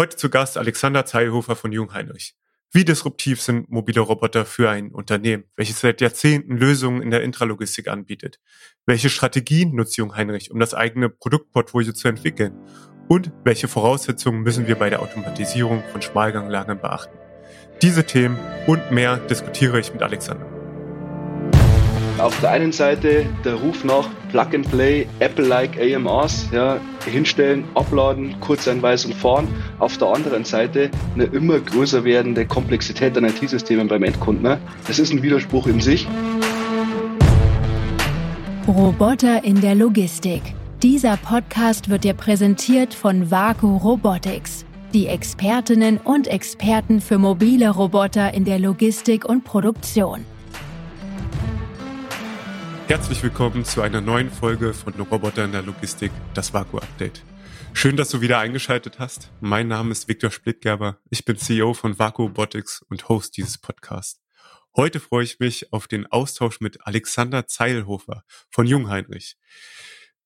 Heute zu Gast Alexander Zeilhofer von Jungheinrich. Wie disruptiv sind mobile Roboter für ein Unternehmen, welches seit Jahrzehnten Lösungen in der Intralogistik anbietet? Welche Strategien nutzt Jungheinrich, um das eigene Produktportfolio zu entwickeln? Und welche Voraussetzungen müssen wir bei der Automatisierung von Schmalganglagern beachten? Diese Themen und mehr diskutiere ich mit Alexander. Auf der einen Seite der Ruf nach Plug and Play, Apple-like AMRs, ja, hinstellen, abladen, Kurzeinweisung fahren. Auf der anderen Seite eine immer größer werdende Komplexität an IT-Systemen beim Endkunden. Ne? Das ist ein Widerspruch in sich. Roboter in der Logistik. Dieser Podcast wird dir präsentiert von Vaku Robotics, die Expertinnen und Experten für mobile Roboter in der Logistik und Produktion. Herzlich willkommen zu einer neuen Folge von Roboter in der Logistik, das Vaku Update. Schön, dass du wieder eingeschaltet hast. Mein Name ist Viktor Splittgerber. Ich bin CEO von Vaku Robotics und Host dieses Podcasts. Heute freue ich mich auf den Austausch mit Alexander Zeilhofer von Jungheinrich.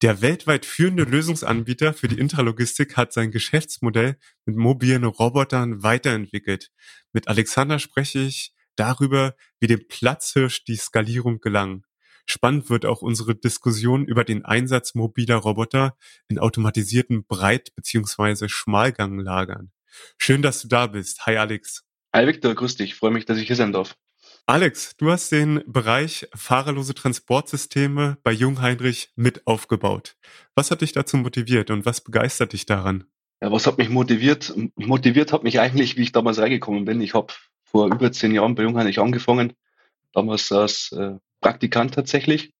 Der weltweit führende Lösungsanbieter für die Intralogistik hat sein Geschäftsmodell mit mobilen Robotern weiterentwickelt. Mit Alexander spreche ich darüber, wie dem Platzhirsch die Skalierung gelang. Spannend wird auch unsere Diskussion über den Einsatz mobiler Roboter in automatisierten Breit- bzw. Schmalganglagern. Schön, dass du da bist. Hi Alex. Hi Victor, grüß dich. Freue mich, dass ich hier sein darf. Alex, du hast den Bereich fahrerlose Transportsysteme bei Jungheinrich mit aufgebaut. Was hat dich dazu motiviert und was begeistert dich daran? Ja, was hat mich motiviert? Motiviert hat mich eigentlich, wie ich damals reingekommen bin. Ich habe vor über zehn Jahren bei Jungheinrich angefangen, damals als äh, Praktikant tatsächlich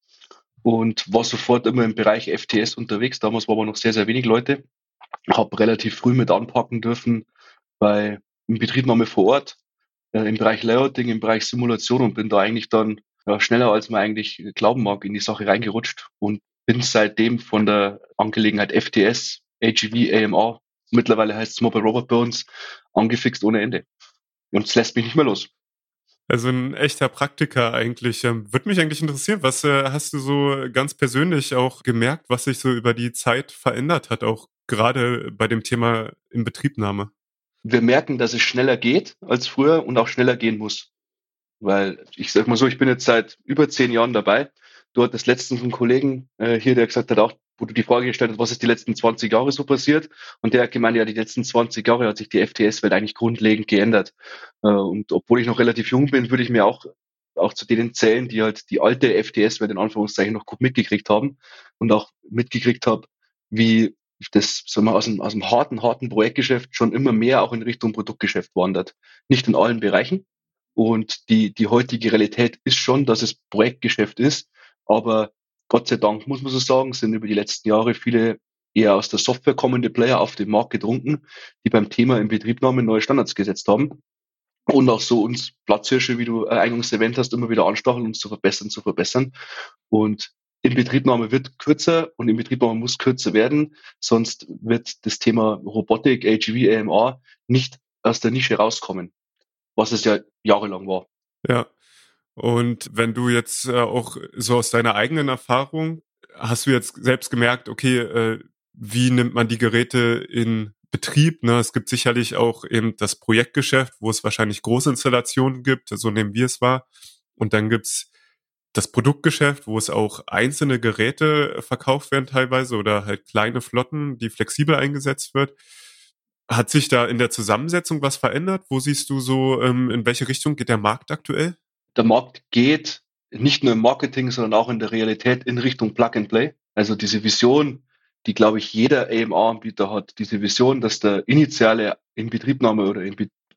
und war sofort immer im Bereich FTS unterwegs. Damals waren aber noch sehr, sehr wenig Leute. Habe relativ früh mit anpacken dürfen bei Betriebnahme vor Ort, äh, im Bereich Layouting, im Bereich Simulation und bin da eigentlich dann ja, schneller als man eigentlich glauben mag in die Sache reingerutscht und bin seitdem von der Angelegenheit FTS, AGV, AMR, mittlerweile heißt es Mobile Robot uns, angefixt ohne Ende. Und es lässt mich nicht mehr los. Also ein echter Praktiker eigentlich. Ähm, Würde mich eigentlich interessieren, was äh, hast du so ganz persönlich auch gemerkt, was sich so über die Zeit verändert hat, auch gerade bei dem Thema Inbetriebnahme? Wir merken, dass es schneller geht als früher und auch schneller gehen muss. Weil ich sag mal so, ich bin jetzt seit über zehn Jahren dabei. Du hattest letztens einen Kollegen äh, hier, der gesagt hat, auch wo du die Frage gestellt hast, was ist die letzten 20 Jahre so passiert? Und der hat gemeint, ja, die letzten 20 Jahre hat sich die FTS-Welt eigentlich grundlegend geändert. Äh, und obwohl ich noch relativ jung bin, würde ich mir auch auch zu denen zählen, die halt die alte FTS-Welt in Anführungszeichen noch gut mitgekriegt haben und auch mitgekriegt habe, wie das sagen wir, aus, dem, aus dem harten, harten Projektgeschäft schon immer mehr auch in Richtung Produktgeschäft wandert. Nicht in allen Bereichen. Und die, die heutige Realität ist schon, dass es Projektgeschäft ist, aber Gott sei Dank, muss man so sagen, sind über die letzten Jahre viele eher aus der Software kommende Player auf den Markt gedrungen, die beim Thema Inbetriebnahme neue Standards gesetzt haben und auch so uns Platzhirsche, wie du äh, eingangs erwähnt hast, immer wieder anstacheln, uns zu verbessern, zu verbessern. Und Inbetriebnahme wird kürzer und Inbetriebnahme muss kürzer werden, sonst wird das Thema Robotik, AGV, AMR nicht aus der Nische rauskommen, was es ja jahrelang war. Ja, und wenn du jetzt äh, auch so aus deiner eigenen Erfahrung, hast du jetzt selbst gemerkt, okay, äh, wie nimmt man die Geräte in Betrieb? Ne? Es gibt sicherlich auch eben das Projektgeschäft, wo es wahrscheinlich Großinstallationen gibt, so nehmen wir es wahr. Und dann gibt's das Produktgeschäft, wo es auch einzelne Geräte verkauft werden teilweise oder halt kleine Flotten, die flexibel eingesetzt wird. Hat sich da in der Zusammensetzung was verändert? Wo siehst du so, ähm, in welche Richtung geht der Markt aktuell? Der Markt geht nicht nur im Marketing, sondern auch in der Realität in Richtung Plug and Play. Also diese Vision, die, glaube ich, jeder AMR-Anbieter hat, diese Vision, dass der initiale Inbetriebnahme oder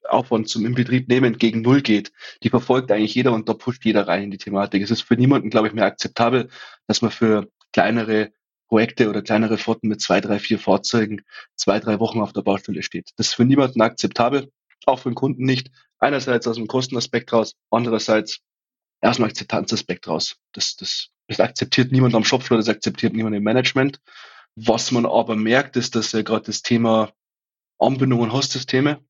Aufwand zum Inbetrieb nehmen gegen Null geht, die verfolgt eigentlich jeder und da pusht jeder rein in die Thematik. Es ist für niemanden, glaube ich, mehr akzeptabel, dass man für kleinere Projekte oder kleinere Flotten mit zwei, drei, vier Fahrzeugen zwei, drei Wochen auf der Baustelle steht. Das ist für niemanden akzeptabel, auch für den Kunden nicht. Einerseits aus dem Kostenaspekt raus, andererseits aus dem Akzeptanzaspekt raus. Das, das, das akzeptiert niemand am Shopfloor, das akzeptiert niemand im Management. Was man aber merkt, ist, dass ja gerade das Thema Anbindung und Hostsysteme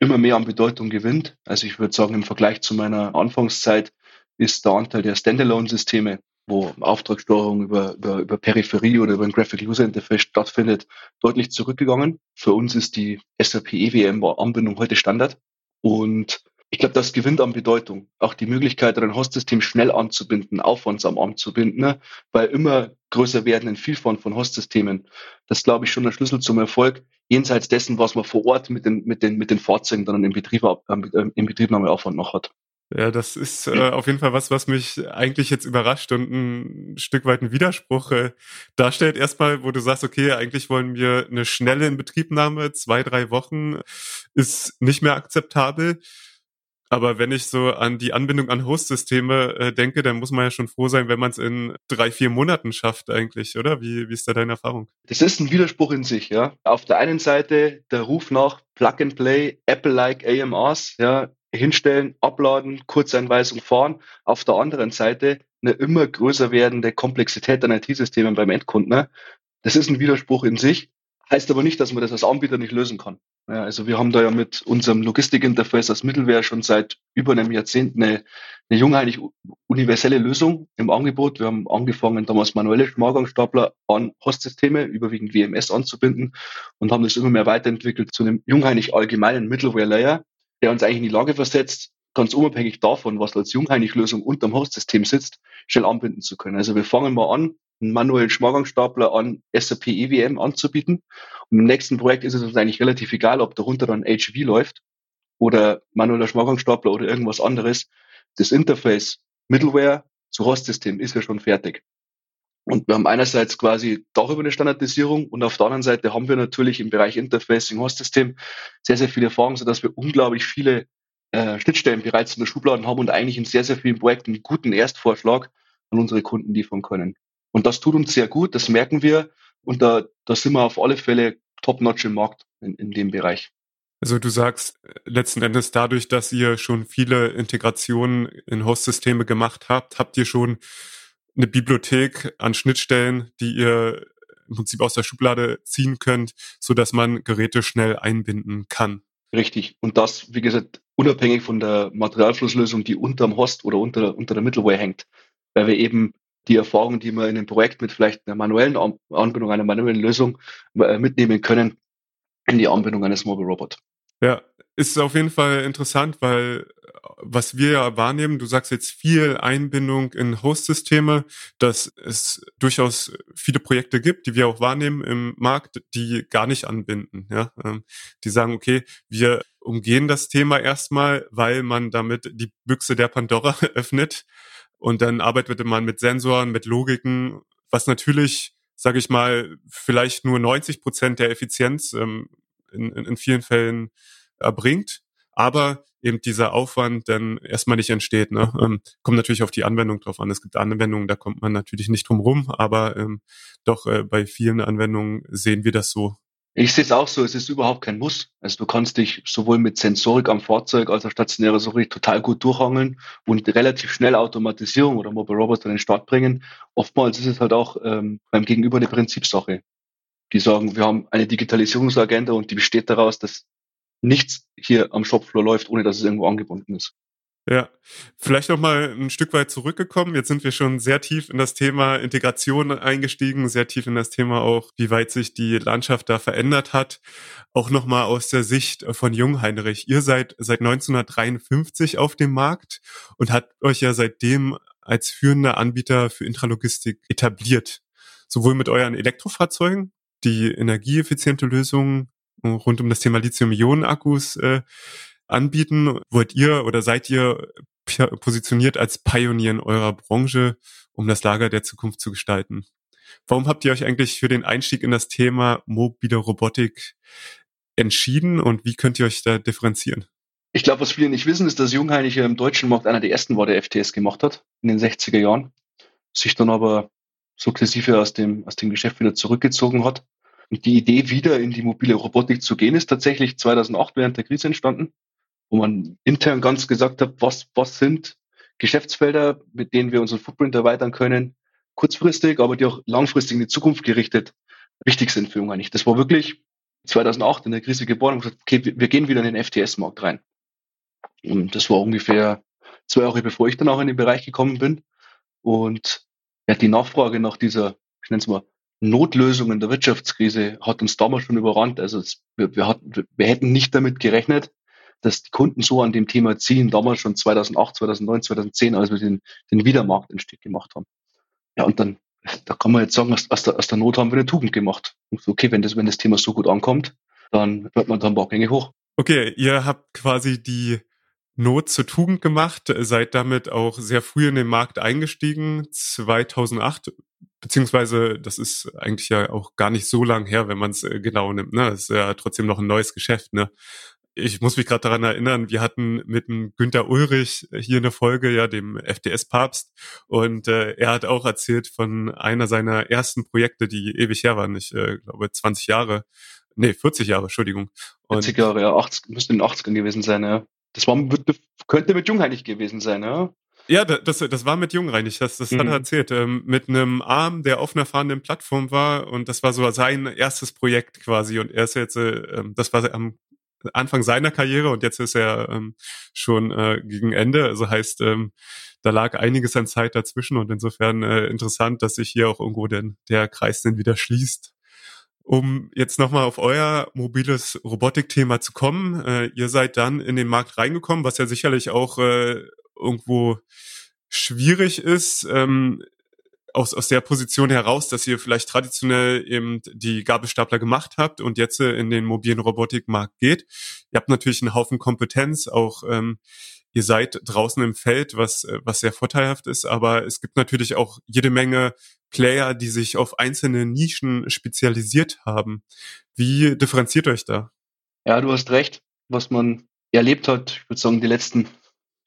immer mehr an Bedeutung gewinnt. Also ich würde sagen, im Vergleich zu meiner Anfangszeit ist der Anteil der Standalone-Systeme wo Auftragssteuerung über, über, über Peripherie oder über ein Graphic User Interface stattfindet, deutlich zurückgegangen. Für uns ist die SAP EWM-Anbindung heute Standard. Und ich glaube, das gewinnt an Bedeutung. Auch die Möglichkeit, ein Hostsystem schnell anzubinden, aufwandsam anzubinden, ne? weil immer größer werdenden Vielfalt von Hostsystemen. Das glaube ich schon der Schlüssel zum Erfolg, jenseits dessen, was man vor Ort mit den, mit den, mit den Fahrzeugen dann im, Betrieb, äh, im Betriebnahmeaufwand noch hat. Ja, das ist äh, auf jeden Fall was, was mich eigentlich jetzt überrascht und ein Stück weit ein Widerspruch äh, darstellt. Erstmal, wo du sagst, okay, eigentlich wollen wir eine schnelle Inbetriebnahme, zwei, drei Wochen ist nicht mehr akzeptabel. Aber wenn ich so an die Anbindung an Host-Systeme äh, denke, dann muss man ja schon froh sein, wenn man es in drei, vier Monaten schafft eigentlich, oder? Wie, wie ist da deine Erfahrung? Das ist ein Widerspruch in sich, ja. Auf der einen Seite der Ruf nach Plug-and-Play, Apple-like AMRs, ja, hinstellen, abladen, Kurzeinweisung fahren. Auf der anderen Seite eine immer größer werdende Komplexität an IT-Systemen beim Endkunden. Ne? Das ist ein Widerspruch in sich, heißt aber nicht, dass man das als Anbieter nicht lösen kann. Ja, also wir haben da ja mit unserem Logistik-Interface als Mittelwehr schon seit über einem Jahrzehnt eine, eine jungheilig universelle Lösung im Angebot. Wir haben angefangen, damals manuelle Schmargangstapler an Hostsysteme, überwiegend WMS anzubinden und haben das immer mehr weiterentwickelt zu einem jungheilig allgemeinen Middleware-Layer, der uns eigentlich in die Lage versetzt, ganz unabhängig davon, was als Jungheinig-Lösung unterm Hostsystem sitzt, schnell anbinden zu können. Also wir fangen mal an, einen manuellen Schmargangstapler an SAP EWM anzubieten. Und im nächsten Projekt ist es uns eigentlich relativ egal, ob darunter dann HV läuft oder manueller Schmargangstapler oder irgendwas anderes. Das Interface Middleware zu Hostsystem ist ja schon fertig. Und wir haben einerseits quasi darüber eine Standardisierung und auf der anderen Seite haben wir natürlich im Bereich Interfacing Hostsystem sehr, sehr viele Erfahrungen, sodass wir unglaublich viele äh, Schnittstellen bereits in der Schublade haben und eigentlich in sehr, sehr vielen Projekten einen guten Erstvorschlag an unsere Kunden liefern können. Und das tut uns sehr gut, das merken wir und da, da sind wir auf alle Fälle top-notch im Markt in, in dem Bereich. Also du sagst äh, letzten Endes dadurch, dass ihr schon viele Integrationen in Hostsysteme gemacht habt, habt ihr schon eine Bibliothek an Schnittstellen, die ihr im Prinzip aus der Schublade ziehen könnt, so dass man Geräte schnell einbinden kann. Richtig. Und das, wie gesagt, unabhängig von der Materialflusslösung, die unterm Host oder unter, unter der Middleware hängt. Weil wir eben die Erfahrungen, die wir in einem Projekt mit vielleicht einer manuellen Anbindung, einer manuellen Lösung äh, mitnehmen können, in die Anbindung eines Mobile Robot. Ja, ist auf jeden Fall interessant, weil was wir ja wahrnehmen, du sagst jetzt viel Einbindung in Host-Systeme, dass es durchaus viele Projekte gibt, die wir auch wahrnehmen im Markt, die gar nicht anbinden. Ja, ähm, die sagen, okay, wir umgehen das Thema erstmal, weil man damit die Büchse der Pandora öffnet und dann arbeitet man mit Sensoren, mit Logiken, was natürlich, sage ich mal, vielleicht nur 90 Prozent der Effizienz ähm, in, in, in vielen Fällen erbringt, aber eben dieser Aufwand dann erstmal nicht entsteht. Ne? Ähm, kommt natürlich auf die Anwendung drauf an. Es gibt Anwendungen, da kommt man natürlich nicht drum rum, aber ähm, doch äh, bei vielen Anwendungen sehen wir das so. Ich sehe es auch so, es ist überhaupt kein Muss. Also du kannst dich sowohl mit Sensorik am Fahrzeug als auch stationärer Sensorik total gut durchhangeln und relativ schnell Automatisierung oder Mobile Robots an den Start bringen. Oftmals ist es halt auch ähm, beim Gegenüber eine Prinzipsache. Die sagen, wir haben eine Digitalisierungsagenda und die besteht daraus, dass nichts hier am Shopfloor läuft, ohne dass es irgendwo angebunden ist. Ja, vielleicht noch mal ein Stück weit zurückgekommen. Jetzt sind wir schon sehr tief in das Thema Integration eingestiegen, sehr tief in das Thema auch, wie weit sich die Landschaft da verändert hat. Auch noch mal aus der Sicht von Jungheinrich. Ihr seid seit 1953 auf dem Markt und habt euch ja seitdem als führender Anbieter für Intralogistik etabliert. Sowohl mit euren Elektrofahrzeugen, die energieeffiziente Lösungen rund um das Thema Lithium-Ionen-Akkus äh, anbieten. Wollt ihr oder seid ihr positioniert als Pionier in eurer Branche, um das Lager der Zukunft zu gestalten? Warum habt ihr euch eigentlich für den Einstieg in das Thema mobile Robotik entschieden und wie könnt ihr euch da differenzieren? Ich glaube, was viele nicht wissen, ist, dass Jungheinrich im deutschen Markt einer der ersten war, der FTS gemacht hat, in den 60er Jahren, sich dann aber sukzessive aus dem, aus dem Geschäft wieder zurückgezogen hat und die Idee, wieder in die mobile Robotik zu gehen, ist tatsächlich 2008 während der Krise entstanden, wo man intern ganz gesagt hat, was, was sind Geschäftsfelder, mit denen wir unseren Footprint erweitern können, kurzfristig, aber die auch langfristig in die Zukunft gerichtet wichtig sind für Ungarn. Das war wirklich 2008 in der Krise geboren und gesagt, okay, wir gehen wieder in den FTS-Markt rein. Und das war ungefähr zwei Jahre bevor ich dann auch in den Bereich gekommen bin. Und ja, die Nachfrage nach dieser, ich nenne es mal, Notlösungen der Wirtschaftskrise hat uns damals schon überrannt. Also es, wir, wir, hatten, wir hätten nicht damit gerechnet, dass die Kunden so an dem Thema ziehen, damals schon 2008, 2009, 2010, als wir den, den Wiedermarktentstieg gemacht haben. Ja, und dann, da kann man jetzt sagen, aus, aus, der, aus der Not haben wir eine Tugend gemacht. Okay, wenn das, wenn das Thema so gut ankommt, dann wird man dann Baugänge hoch. Okay, ihr habt quasi die Not zur Tugend gemacht, seid damit auch sehr früh in den Markt eingestiegen, 2008, beziehungsweise das ist eigentlich ja auch gar nicht so lang her, wenn man es äh, genau nimmt. Ne? Das ist ja trotzdem noch ein neues Geschäft. Ne? Ich muss mich gerade daran erinnern, wir hatten mit dem Günter Ulrich hier eine Folge, ja, dem FDS-Papst, und äh, er hat auch erzählt von einer seiner ersten Projekte, die ewig her waren, ich äh, glaube 20 Jahre, nee, 40 Jahre, Entschuldigung. Und 40 Jahre, ja, 80, müsste in den 80ern gewesen sein, ja. Das war, könnte mit Jungheinig gewesen sein, ja? Ja, das, das war mit Jungreinig, das, das mhm. hat er erzählt. Ähm, mit einem Arm, der auf einer fahrenden Plattform war und das war so sein erstes Projekt quasi und er ist jetzt, äh, das war am Anfang seiner Karriere und jetzt ist er ähm, schon äh, gegen Ende. Also heißt, ähm, da lag einiges an Zeit dazwischen und insofern äh, interessant, dass sich hier auch irgendwo denn der Kreis dann wieder schließt um jetzt nochmal auf euer mobiles Robotikthema zu kommen. Äh, ihr seid dann in den Markt reingekommen, was ja sicherlich auch äh, irgendwo schwierig ist, ähm, aus, aus der Position heraus, dass ihr vielleicht traditionell eben die Gabelstapler gemacht habt und jetzt äh, in den mobilen Robotikmarkt geht. Ihr habt natürlich einen Haufen Kompetenz, auch ähm, ihr seid draußen im Feld, was, äh, was sehr vorteilhaft ist, aber es gibt natürlich auch jede Menge Player, die sich auf einzelne Nischen spezialisiert haben. Wie differenziert euch da? Ja, du hast recht. Was man erlebt hat, ich würde sagen, die letzten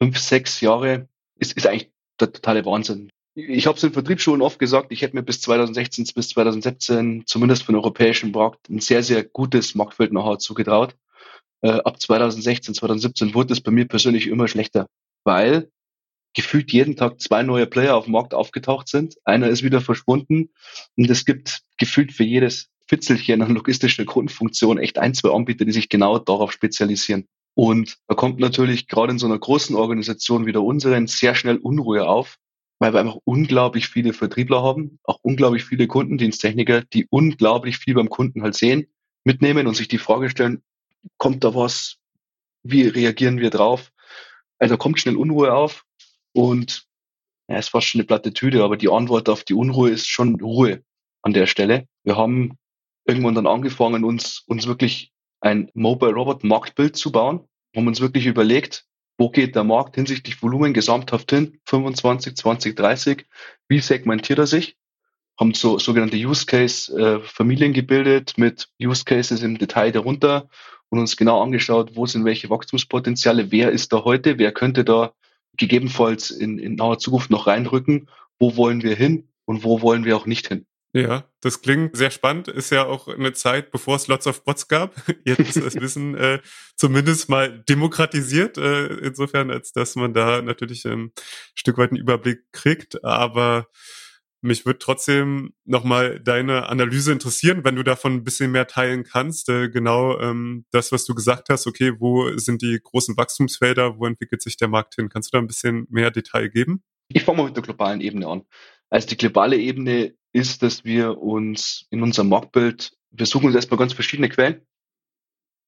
fünf, sechs Jahre, ist, ist eigentlich der totale Wahnsinn. Ich habe es in Vertriebsschulen oft gesagt, ich hätte mir bis 2016 bis 2017 zumindest für den europäischen Markt ein sehr, sehr gutes Marktfeld nachher zugetraut. Äh, ab 2016, 2017 wurde es bei mir persönlich immer schlechter, weil gefühlt jeden Tag zwei neue Player auf dem Markt aufgetaucht sind. Einer ist wieder verschwunden und es gibt gefühlt für jedes Fitzelchen an logistischer Grundfunktion echt ein, zwei Anbieter, die sich genau darauf spezialisieren. Und da kommt natürlich gerade in so einer großen Organisation wie der unseren sehr schnell Unruhe auf, weil wir einfach unglaublich viele Vertriebler haben, auch unglaublich viele Kundendiensttechniker, die unglaublich viel beim Kunden halt sehen, mitnehmen und sich die Frage stellen, kommt da was? Wie reagieren wir drauf? Also kommt schnell Unruhe auf und ja, es war schon eine Plattitüde, aber die Antwort auf die Unruhe ist schon Ruhe an der Stelle. Wir haben irgendwann dann angefangen, uns, uns wirklich ein Mobile Robot Marktbild zu bauen, haben uns wirklich überlegt, wo geht der Markt hinsichtlich Volumen gesamthaft hin, 25, 20, 30, wie segmentiert er sich, haben so sogenannte Use Case äh, Familien gebildet mit Use Cases im Detail darunter und uns genau angeschaut, wo sind welche Wachstumspotenziale, wer ist da heute, wer könnte da gegebenenfalls in, in naher Zukunft noch reinrücken, wo wollen wir hin und wo wollen wir auch nicht hin. Ja, das klingt sehr spannend. Ist ja auch eine Zeit, bevor es Lots of Bots gab. Jetzt ist das Wissen äh, zumindest mal demokratisiert, äh, insofern, als dass man da natürlich ein Stück weit einen Überblick kriegt. Aber mich würde trotzdem nochmal deine Analyse interessieren, wenn du davon ein bisschen mehr teilen kannst. Äh, genau ähm, das, was du gesagt hast, okay, wo sind die großen Wachstumsfelder, wo entwickelt sich der Markt hin? Kannst du da ein bisschen mehr Detail geben? Ich fange mal mit der globalen Ebene an. Also die globale Ebene ist, dass wir uns in unserem Marktbild, wir suchen uns erstmal ganz verschiedene Quellen.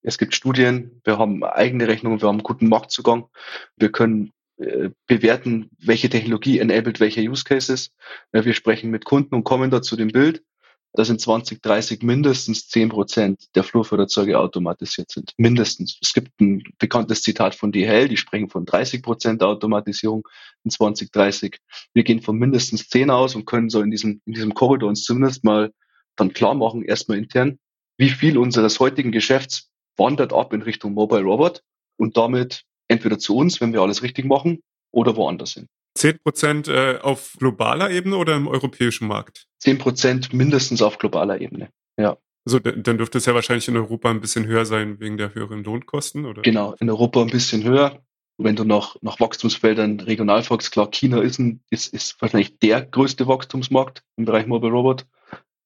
Es gibt Studien, wir haben eigene Rechnungen, wir haben guten Marktzugang, wir können äh, bewerten, welche Technologie enabled welche Use Cases. Wir sprechen mit Kunden und kommen da zu dem Bild, dass in 2030 mindestens 10 Prozent der Flurförderzeuge automatisiert sind. Mindestens. Es gibt ein bekanntes Zitat von DHL, die sprechen von 30 Prozent Automatisierung in 2030. Wir gehen von mindestens 10 aus und können so in diesem, in diesem Korridor uns zumindest mal dann klar machen, erstmal intern, wie viel unseres heutigen Geschäfts wandert ab in Richtung Mobile Robot und damit entweder zu uns, wenn wir alles richtig machen, oder woanders hin. 10 Prozent äh, auf globaler Ebene oder im europäischen Markt? 10 Prozent mindestens auf globaler Ebene, ja. Also dann dürfte es ja wahrscheinlich in Europa ein bisschen höher sein wegen der höheren Lohnkosten, oder? Genau, in Europa ein bisschen höher. Wenn du nach, nach Wachstumsfeldern regional fragst, klar, China ist, ein, ist, ist wahrscheinlich der größte Wachstumsmarkt im Bereich Mobile Robot.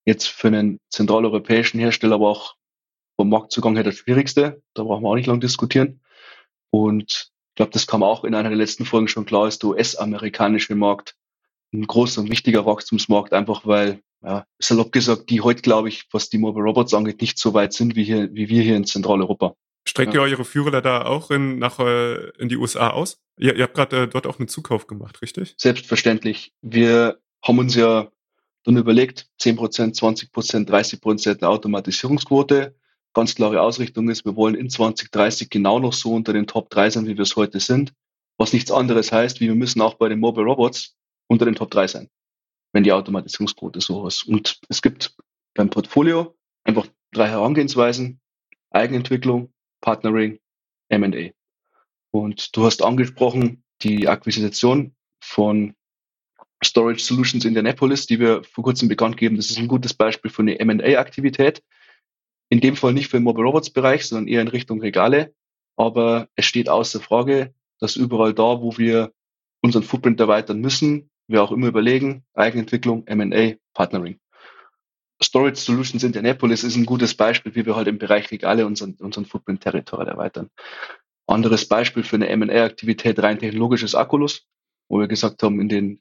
Jetzt für einen zentraleuropäischen Hersteller aber auch vom Marktzugang her der schwierigste. Da brauchen wir auch nicht lange diskutieren. Und ich glaube, das kam auch in einer der letzten Folgen schon klar, ist der US-amerikanische Markt ein großer und wichtiger Wachstumsmarkt, einfach weil, ja, salopp gesagt, die heute, glaube ich, was die Mobile Robots angeht, nicht so weit sind wie hier, wie wir hier in Zentraleuropa. Streckt ja. ihr eure Führer da auch in, nach, äh, in die USA aus? Ihr, ihr habt gerade äh, dort auch einen Zukauf gemacht, richtig? Selbstverständlich. Wir haben uns ja dann überlegt, 10 Prozent, 20 Prozent, 30 Prozent Automatisierungsquote. Ganz klare Ausrichtung ist, wir wollen in 2030 genau noch so unter den Top 3 sein, wie wir es heute sind. Was nichts anderes heißt, wie wir müssen auch bei den Mobile Robots unter den Top 3 sein, wenn die Automatisierungsquote so ist. Und es gibt beim Portfolio einfach drei Herangehensweisen. Eigenentwicklung, Partnering, M&A. Und du hast angesprochen, die Akquisition von Storage Solutions Indianapolis, die wir vor kurzem bekannt geben. Das ist ein gutes Beispiel für eine M&A-Aktivität. In dem Fall nicht für den Mobile Robots Bereich, sondern eher in Richtung Regale. Aber es steht außer Frage, dass überall da, wo wir unseren Footprint erweitern müssen, wir auch immer überlegen, Eigenentwicklung, M&A, Partnering. Storage Solutions Indianapolis ist ein gutes Beispiel, wie wir halt im Bereich Regale unseren, unseren Footprint territorial erweitern. Anderes Beispiel für eine M&A-Aktivität rein technologisches Akkulus, wo wir gesagt haben, in den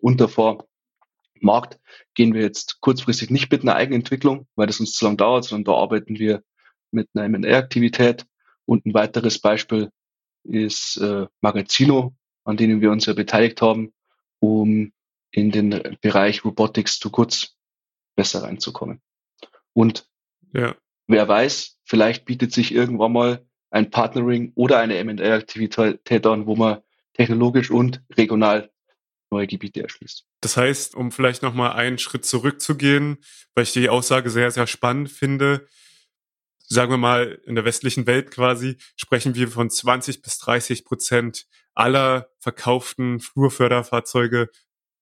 Untervormarkt gehen wir jetzt kurzfristig nicht mit einer Eigenentwicklung, weil das uns zu lang dauert, sondern da arbeiten wir mit einer M&A-Aktivität. Und ein weiteres Beispiel ist äh, Magazino, an denen wir uns ja beteiligt haben, um in den Bereich Robotics zu kurz besser reinzukommen. Und ja. wer weiß, vielleicht bietet sich irgendwann mal ein Partnering oder eine M&A-Aktivität an, wo man technologisch und regional neue Gebiete erschließt. Das heißt, um vielleicht nochmal einen Schritt zurückzugehen, weil ich die Aussage sehr, sehr spannend finde, sagen wir mal, in der westlichen Welt quasi, sprechen wir von 20 bis 30 Prozent aller verkauften Flurförderfahrzeuge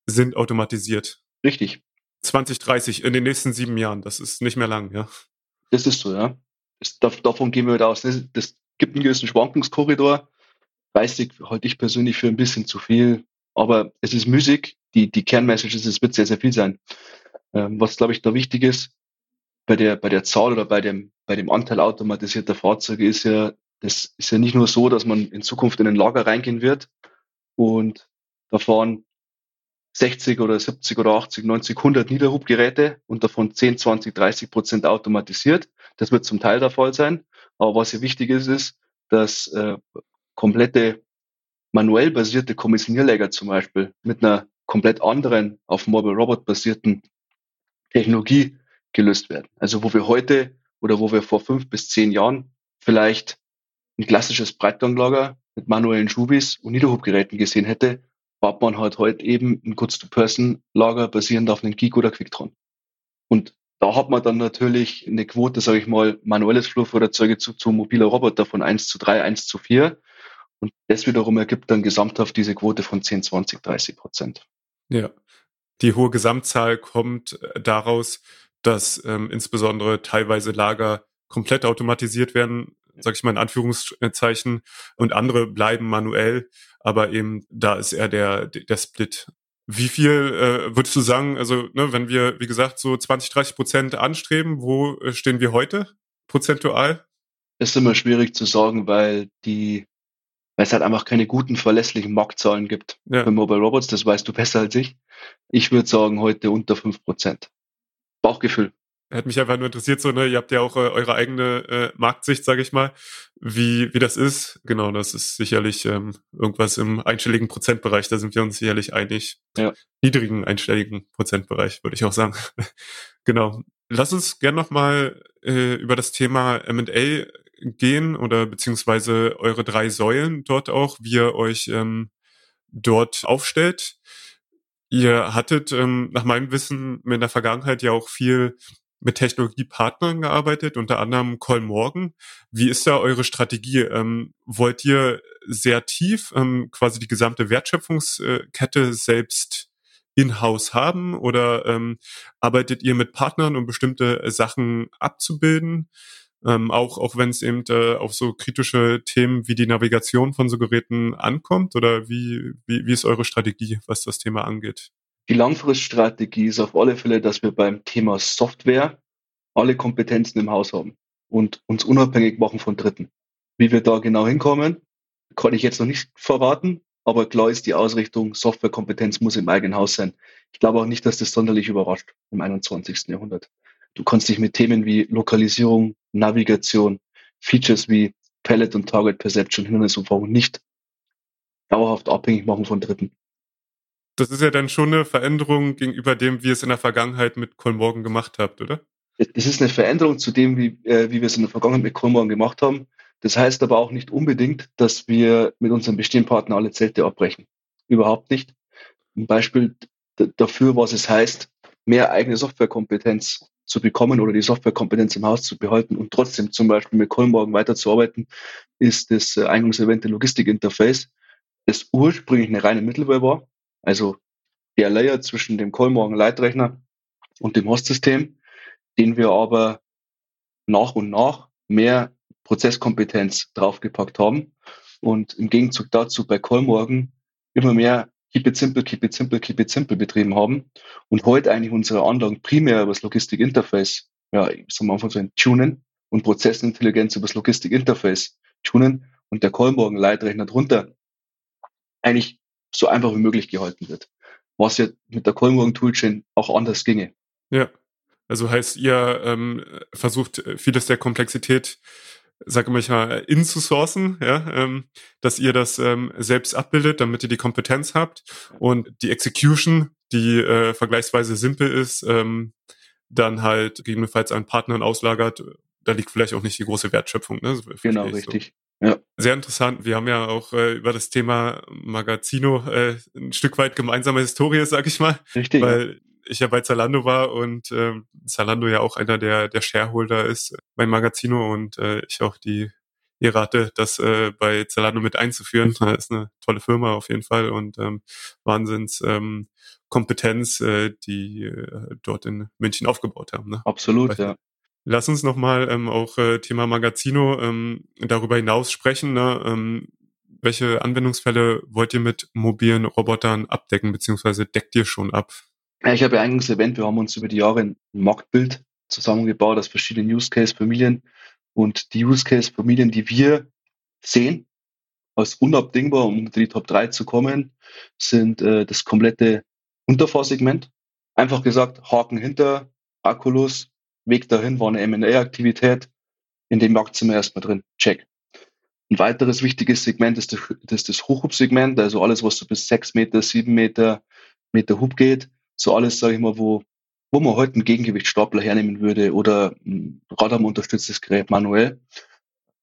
sind automatisiert. Richtig. 2030 in den nächsten sieben Jahren. Das ist nicht mehr lang, ja. Das ist so, ja. Das, davon gehen wir aus. Das, das gibt einen gewissen Schwankungskorridor. 30 halte ich persönlich für ein bisschen zu viel. Aber es ist Musik. Die, die ist, es wird sehr, sehr viel sein. Ähm, was, glaube ich, da wichtig ist, bei der, bei der Zahl oder bei dem, bei dem Anteil automatisierter Fahrzeuge ist ja, das ist ja nicht nur so, dass man in Zukunft in ein Lager reingehen wird und da fahren 60 oder 70 oder 80, 90, 100 Niederhubgeräte und davon 10, 20, 30 Prozent automatisiert. Das wird zum Teil der Fall sein. Aber was hier wichtig ist, ist, dass äh, komplette manuell basierte Kommissionierläger zum Beispiel mit einer komplett anderen, auf Mobile Robot basierten Technologie gelöst werden. Also wo wir heute oder wo wir vor fünf bis zehn Jahren vielleicht ein klassisches Breitganglager mit manuellen Schubis und Niederhubgeräten gesehen hätte, baut man halt heute eben ein Goods-to-Person-Lager basierend auf einem Geek oder Quicktron. Und da hat man dann natürlich eine Quote, sage ich mal, manuelles Flurfeuerzeuge zu, zu mobiler Roboter von 1 zu 3, 1 zu 4. Und das wiederum ergibt dann gesamthaft diese Quote von 10, 20, 30 Prozent. Ja. Die hohe Gesamtzahl kommt äh, daraus, dass ähm, insbesondere teilweise Lager komplett automatisiert werden, sage ich mal in Anführungszeichen, und andere bleiben manuell, aber eben da ist eher der, der Split. Wie viel äh, würdest du sagen, also ne, wenn wir, wie gesagt, so 20, 30 Prozent anstreben, wo äh, stehen wir heute prozentual? Das ist immer schwierig zu sagen, weil die, weil es halt einfach keine guten, verlässlichen Marktzahlen gibt ja. für Mobile Robots, das weißt du besser als ich. Ich würde sagen, heute unter fünf Prozent. Bauchgefühl. Hätte mich einfach nur interessiert, so, ne, ihr habt ja auch äh, eure eigene äh, Marktsicht, sage ich mal, wie, wie das ist. Genau, das ist sicherlich ähm, irgendwas im einstelligen Prozentbereich, da sind wir uns sicherlich einig. Ja. Niedrigen einstelligen Prozentbereich, würde ich auch sagen. genau. Lass uns gern nochmal äh, über das Thema M&A gehen oder beziehungsweise eure drei Säulen dort auch, wie ihr euch ähm, dort aufstellt. Ihr hattet ähm, nach meinem Wissen in der Vergangenheit ja auch viel mit Technologiepartnern gearbeitet, unter anderem Call Morgan. Wie ist da eure Strategie? Ähm, wollt ihr sehr tief ähm, quasi die gesamte Wertschöpfungskette selbst in-house haben oder ähm, arbeitet ihr mit Partnern, um bestimmte Sachen abzubilden? Ähm, auch auch wenn es eben äh, auf so kritische Themen wie die Navigation von so Geräten ankommt? Oder wie, wie, wie ist eure Strategie, was das Thema angeht? Die Langfriststrategie ist auf alle Fälle, dass wir beim Thema Software alle Kompetenzen im Haus haben und uns unabhängig machen von Dritten. Wie wir da genau hinkommen, kann ich jetzt noch nicht verraten, Aber klar ist die Ausrichtung, Softwarekompetenz muss im eigenen Haus sein. Ich glaube auch nicht, dass das sonderlich überrascht im 21. Jahrhundert. Du kannst dich mit Themen wie Lokalisierung, Navigation, Features wie Palette und Target Perception, Hindernisumfahrung nicht dauerhaft abhängig machen von Dritten. Das ist ja dann schon eine Veränderung gegenüber dem, wie ihr es in der Vergangenheit mit Colmorgan gemacht habt, oder? Das ist eine Veränderung zu dem, wie, äh, wie wir es in der Vergangenheit mit Colmorgan gemacht haben. Das heißt aber auch nicht unbedingt, dass wir mit unserem bestehenden Partner alle Zelte abbrechen. Überhaupt nicht. Ein Beispiel dafür, was es heißt, mehr eigene Softwarekompetenz zu bekommen oder die Softwarekompetenz im Haus zu behalten und trotzdem zum Beispiel mit Colmorgen weiterzuarbeiten, ist das äh, eingangs erwähnte Logistikinterface, das ursprünglich eine reine Middleware war, also der Layer zwischen dem Colmorgen Leitrechner und dem Hostsystem, den wir aber nach und nach mehr Prozesskompetenz draufgepackt haben. Und im Gegenzug dazu bei Colmorgen immer mehr Keep it simple, keep it simple, keep it simple betrieben haben und heute eigentlich unsere Anlagen primär über das Logistik-Interface, ja, ich einfach so ein Tunen und Prozessintelligenz über das Logistik-Interface tunen und der Colmorgen-Leitrechner drunter eigentlich so einfach wie möglich gehalten wird. Was ja mit der Colmorgen-Toolchain auch anders ginge. Ja. Also heißt, ihr ähm, versucht vieles der Komplexität sage manchmal, inzusourcen, ja, ähm, dass ihr das ähm, selbst abbildet, damit ihr die Kompetenz habt und die Execution, die äh, vergleichsweise simpel ist, ähm, dann halt gegebenenfalls an Partnern auslagert. Da liegt vielleicht auch nicht die große Wertschöpfung. Ne? Genau, richtig. So. Ja. Sehr interessant. Wir haben ja auch äh, über das Thema Magazino äh, ein Stück weit gemeinsame Historie, sag ich mal. Richtig. Weil ich ja bei Zalando war und äh, Zalando ja auch einer der, der Shareholder ist bei Magazino und äh, ich auch die Ehre hatte, das äh, bei Zalando mit einzuführen. Das ist eine tolle Firma auf jeden Fall und ähm, Wahnsinns ähm, Kompetenz, äh, die äh, dort in München aufgebaut haben. Ne? Absolut, ja. Lass uns nochmal ähm, auch äh, Thema Magazino ähm, darüber hinaus sprechen. Ne? Ähm, welche Anwendungsfälle wollt ihr mit mobilen Robotern abdecken, beziehungsweise deckt ihr schon ab? Ja, ich habe ja eingangs erwähnt, wir haben uns über die Jahre ein Marktbild zusammengebaut aus verschiedenen Use Case Familien und die Use Case Familien, die wir sehen, als unabdingbar, um unter die Top 3 zu kommen, sind äh, das komplette Unterfahrsegment. Einfach gesagt, Haken hinter, Akkulus, Weg dahin war eine M&A-Aktivität. In dem Markt sind wir erstmal drin. Check. Ein weiteres wichtiges Segment ist das, das, das Hochhub-Segment, also alles, was so bis sechs Meter, sieben Meter, Meter Hub geht so alles, sage ich mal, wo, wo man heute einen Gegengewichtstapler hernehmen würde oder ein Radarmunterstütztes Gerät manuell.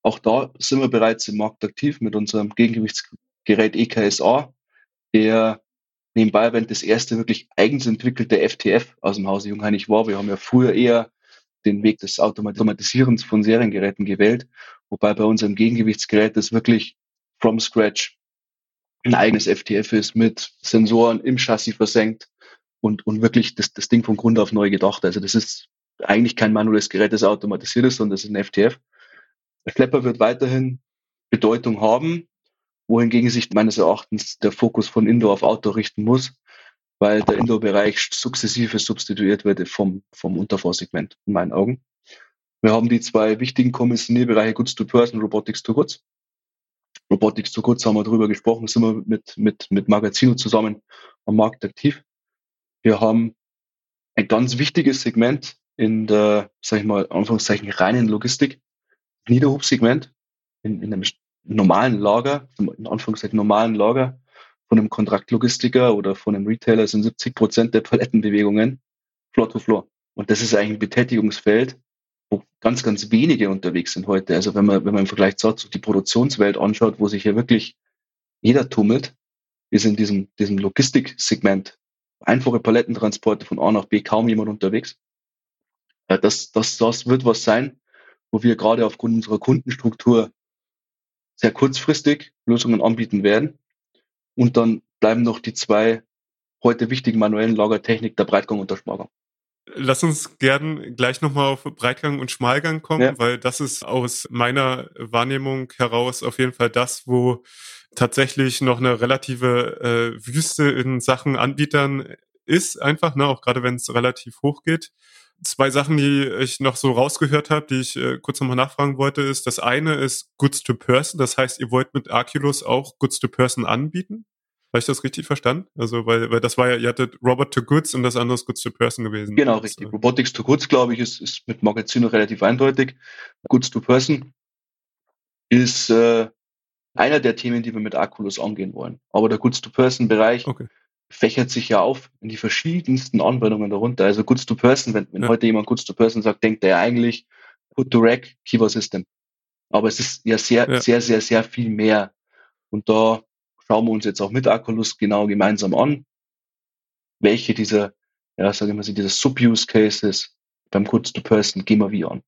Auch da sind wir bereits im Markt aktiv mit unserem Gegengewichtsgerät EKSA, der nebenbei erwähnt das erste wirklich eigens entwickelte FTF aus dem Hause Jungheinrich war. Wir haben ja früher eher den Weg des Automatisierens von Seriengeräten gewählt, wobei bei unserem Gegengewichtsgerät das wirklich from scratch ein eigenes FTF ist mit Sensoren im Chassis versenkt, und, und wirklich das, das Ding von Grund auf neu gedacht. Also das ist eigentlich kein manuelles Gerät, das automatisiert ist, sondern das ist ein FTF. Der Schlepper wird weiterhin Bedeutung haben, wohingegen sich meines Erachtens der Fokus von Indoor auf Outdoor richten muss, weil der Indoor-Bereich sukzessive substituiert wird vom, vom Unterfahrsegment, in meinen Augen. Wir haben die zwei wichtigen Kommissionierbereiche Goods to Person, Robotics to Goods. Robotics to Goods haben wir darüber gesprochen, sind wir mit, mit, mit Magazino zusammen am Markt aktiv. Wir haben ein ganz wichtiges Segment in der, sag ich mal, Anführungszeichen reinen Logistik, Niederhubsegment in, in einem normalen Lager, in Anführungszeichen normalen Lager von einem Kontraktlogistiker oder von einem Retailer sind 70 Prozent der Palettenbewegungen Floor to Floor. Und das ist eigentlich ein Betätigungsfeld, wo ganz, ganz wenige unterwegs sind heute. Also wenn man, wenn man im Vergleich dazu die Produktionswelt anschaut, wo sich ja wirklich jeder tummelt, ist in diesem, diesem Logistiksegment einfache Palettentransporte von A nach B kaum jemand unterwegs. Äh, das, das, das wird was sein, wo wir gerade aufgrund unserer Kundenstruktur sehr kurzfristig Lösungen anbieten werden. Und dann bleiben noch die zwei heute wichtigen manuellen Lagertechnik, der Breitgang und der Schmalgang. Lass uns gern gleich nochmal auf Breitgang und Schmalgang kommen, ja. weil das ist aus meiner Wahrnehmung heraus auf jeden Fall das, wo tatsächlich noch eine relative äh, Wüste in Sachen Anbietern ist, einfach, ne, auch gerade wenn es relativ hoch geht. Zwei Sachen, die ich noch so rausgehört habe, die ich äh, kurz nochmal nachfragen wollte, ist, das eine ist Goods to Person, das heißt, ihr wollt mit Arculus auch Goods to Person anbieten? Habe ich das richtig verstanden? Also, weil, weil das war ja, ihr hattet Robot to Goods und das andere ist Goods to Person gewesen. Genau, richtig. Äh, Robotics to Goods, glaube ich, ist, ist mit Magazin relativ eindeutig. Goods to Person ist äh, einer der Themen, die wir mit Aculus angehen wollen. Aber der Goods to Person Bereich okay. fächert sich ja auf in die verschiedensten Anwendungen darunter. Also Goods to Person, wenn, wenn ja. heute jemand Goods to Person sagt, denkt er ja eigentlich Put to Rack Keyword System. Aber es ist ja sehr, ja. sehr, sehr, sehr viel mehr. Und da schauen wir uns jetzt auch mit Aculus genau gemeinsam an, welche dieser, ja, sagen wir mal, dieser Sub-Use Cases beim Goods to Person gehen wir wie an.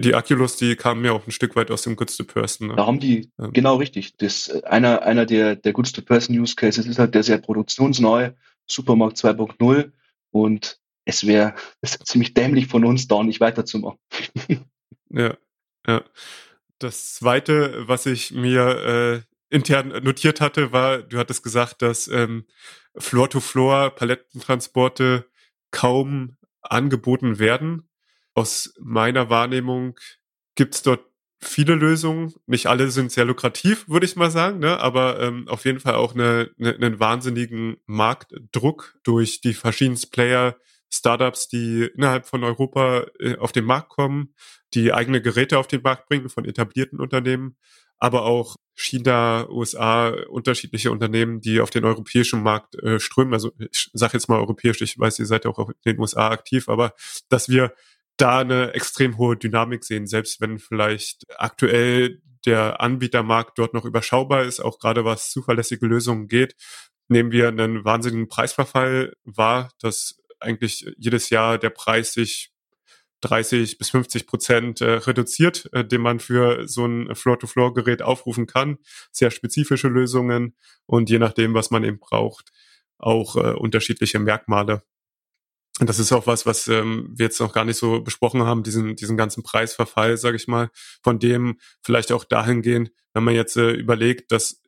Die Aculus, die kamen ja auch ein Stück weit aus dem Goods to Person. Ne? Da haben die, ja. genau richtig. Das, einer, einer der, der Goods to Person Use Cases ist halt der sehr produktionsneue Supermarkt 2.0 und es wäre ziemlich dämlich von uns, da nicht weiterzumachen. ja, ja. Das zweite, was ich mir äh, intern notiert hatte, war, du hattest gesagt, dass ähm, Floor-to-Floor Palettentransporte kaum angeboten werden aus meiner Wahrnehmung gibt's dort viele Lösungen. Nicht alle sind sehr lukrativ, würde ich mal sagen, ne? aber ähm, auf jeden Fall auch eine, eine, einen wahnsinnigen Marktdruck durch die verschiedensten Player, Startups, die innerhalb von Europa äh, auf den Markt kommen, die eigene Geräte auf den Markt bringen von etablierten Unternehmen, aber auch China, USA, unterschiedliche Unternehmen, die auf den europäischen Markt äh, strömen. Also ich sage jetzt mal europäisch, ich weiß, ihr seid ja auch in den USA aktiv, aber dass wir da eine extrem hohe Dynamik sehen, selbst wenn vielleicht aktuell der Anbietermarkt dort noch überschaubar ist, auch gerade was zuverlässige Lösungen geht, nehmen wir einen wahnsinnigen Preisverfall wahr, dass eigentlich jedes Jahr der Preis sich 30 bis 50 Prozent äh, reduziert, äh, den man für so ein Floor-to-Floor-Gerät aufrufen kann. Sehr spezifische Lösungen und je nachdem, was man eben braucht, auch äh, unterschiedliche Merkmale. Und das ist auch was, was ähm, wir jetzt noch gar nicht so besprochen haben, diesen, diesen ganzen Preisverfall, sage ich mal, von dem vielleicht auch dahingehend, wenn man jetzt äh, überlegt, dass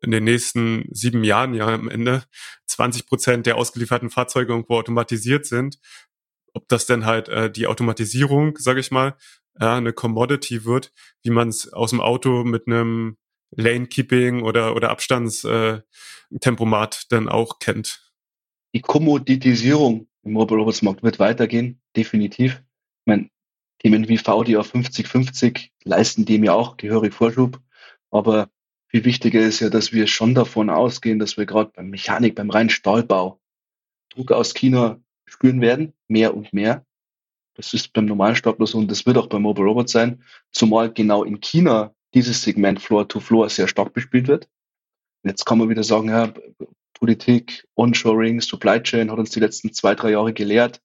in den nächsten sieben Jahren ja am Ende 20 Prozent der ausgelieferten Fahrzeuge irgendwo automatisiert sind, ob das denn halt äh, die Automatisierung, sage ich mal, ja, eine Commodity wird, wie man es aus dem Auto mit einem Lane-Keeping oder, oder Abstandstempomat äh, dann auch kennt. Die Kommoditisierung im Mobile Robots Markt wird weitergehen, definitiv. Ich meine, Themen wie VDA 5050 leisten dem ja auch gehörig Vorschub. Aber viel wichtiger ist ja, dass wir schon davon ausgehen, dass wir gerade beim Mechanik, beim reinen Stahlbau Druck aus China spüren werden, mehr und mehr. Das ist beim normalen Stapler so und das wird auch beim Mobile Robot sein, zumal genau in China dieses Segment Floor-to-Floor sehr stark bespielt wird. Jetzt kann man wieder sagen, ja, Politik, Onshoring, Supply Chain hat uns die letzten zwei, drei Jahre gelehrt,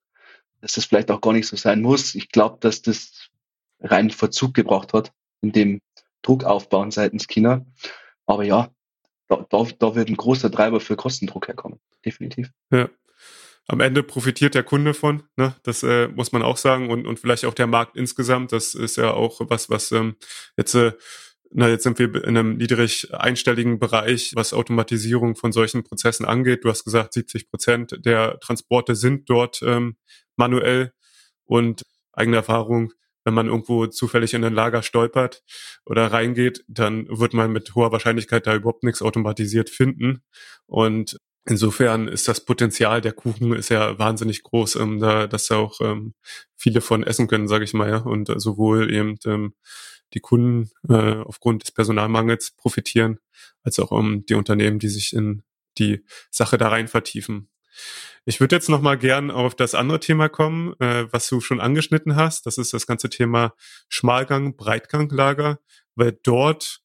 dass das vielleicht auch gar nicht so sein muss. Ich glaube, dass das rein Verzug gebracht hat, in dem Druck aufbauen seitens China. Aber ja, da, da, da wird ein großer Treiber für Kostendruck herkommen. Definitiv. Ja. Am Ende profitiert der Kunde von, ne? das äh, muss man auch sagen, und, und vielleicht auch der Markt insgesamt. Das ist ja auch was, was ähm, jetzt äh, na, jetzt sind wir in einem niedrig einstelligen Bereich, was Automatisierung von solchen Prozessen angeht. Du hast gesagt, 70 Prozent der Transporte sind dort ähm, manuell und eigene Erfahrung, wenn man irgendwo zufällig in ein Lager stolpert oder reingeht, dann wird man mit hoher Wahrscheinlichkeit da überhaupt nichts automatisiert finden. Und insofern ist das Potenzial der Kuchen ist ja wahnsinnig groß, ähm, da, dass da auch ähm, viele von essen können, sage ich mal, ja. Und äh, sowohl eben ähm, die Kunden äh, aufgrund des Personalmangels profitieren, als auch um ähm, die Unternehmen, die sich in die Sache da rein vertiefen. Ich würde jetzt noch mal gern auf das andere Thema kommen, äh, was du schon angeschnitten hast. Das ist das ganze Thema Schmalgang, Breitganglager, weil dort